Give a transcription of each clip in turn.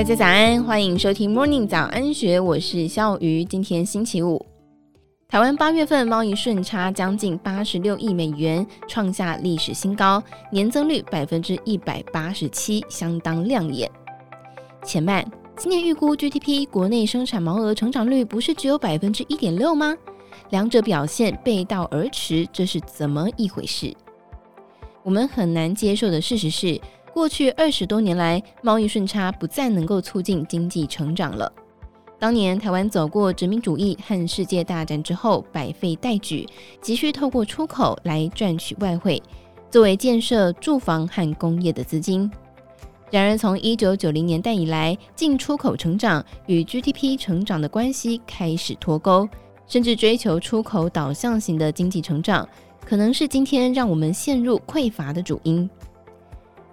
大家早安，欢迎收听 Morning 早安学，我是笑鱼。今天星期五，台湾八月份贸易顺差将近八十六亿美元，创下历史新高，年增率百分之一百八十七，相当亮眼。且慢，今年预估 GDP 国内生产毛额成长率不是只有百分之一点六吗？两者表现背道而驰，这是怎么一回事？我们很难接受的事实是，过去二十多年来，贸易顺差不再能够促进经济成长了。当年台湾走过殖民主义和世界大战之后，百废待举，急需透过出口来赚取外汇，作为建设住房和工业的资金。然而，从一九九零年代以来，进出口成长与 GDP 成长的关系开始脱钩，甚至追求出口导向型的经济成长，可能是今天让我们陷入匮乏的主因。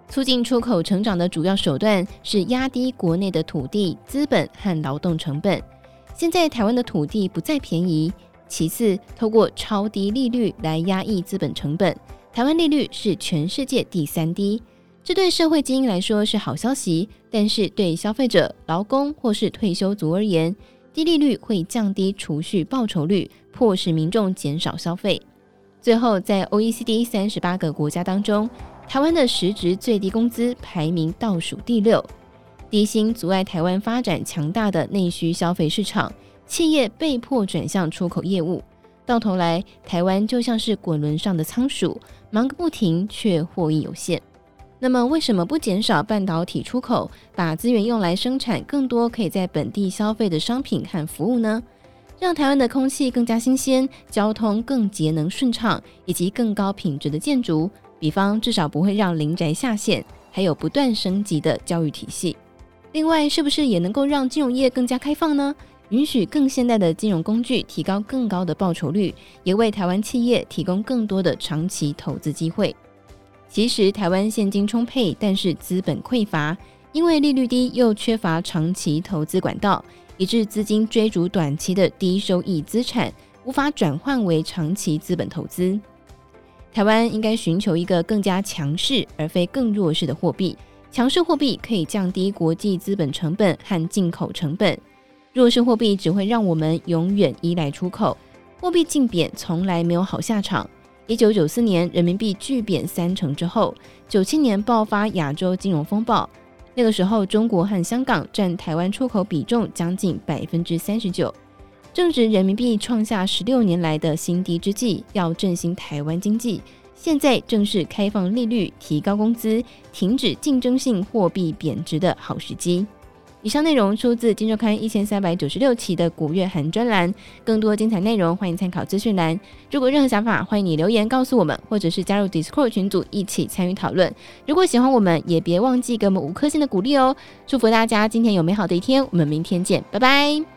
促进出口成长的主要手段是压低国内的土地、资本和劳动成本。现在台湾的土地不再便宜，其次，透过超低利率来压抑资本成本，台湾利率是全世界第三低。这对社会精英来说是好消息，但是对消费者、劳工或是退休族而言，低利率会降低储蓄报酬率，迫使民众减少消费。最后，在 OECD 三十八个国家当中，台湾的实质最低工资排名倒数第六，低薪阻碍台湾发展强大的内需消费市场，企业被迫转向出口业务，到头来台湾就像是滚轮上的仓鼠，忙个不停却获益有限。那么为什么不减少半导体出口，把资源用来生产更多可以在本地消费的商品和服务呢？让台湾的空气更加新鲜，交通更节能顺畅，以及更高品质的建筑。比方，至少不会让林宅下线，还有不断升级的教育体系。另外，是不是也能够让金融业更加开放呢？允许更现代的金融工具，提高更高的报酬率，也为台湾企业提供更多的长期投资机会。其实，台湾现金充沛，但是资本匮乏，因为利率低又缺乏长期投资管道，以致资金追逐短期的低收益资产，无法转换为长期资本投资。台湾应该寻求一个更加强势而非更弱势的货币。强势货币可以降低国际资本成本和进口成本，弱势货币只会让我们永远依赖出口。货币竞贬从来没有好下场。一九九四年人民币巨贬三成之后，九七年爆发亚洲金融风暴，那个时候中国和香港占台湾出口比重将近百分之三十九。正值人民币创下十六年来的新低之际，要振兴台湾经济，现在正是开放利率、提高工资、停止竞争性货币贬值的好时机。以上内容出自《金周刊》一千三百九十六期的古月涵专栏，更多精彩内容欢迎参考资讯栏。如果任何想法，欢迎你留言告诉我们，或者是加入 Discord 群组一起参与讨论。如果喜欢我们，也别忘记给我们五颗星的鼓励哦！祝福大家今天有美好的一天，我们明天见，拜拜。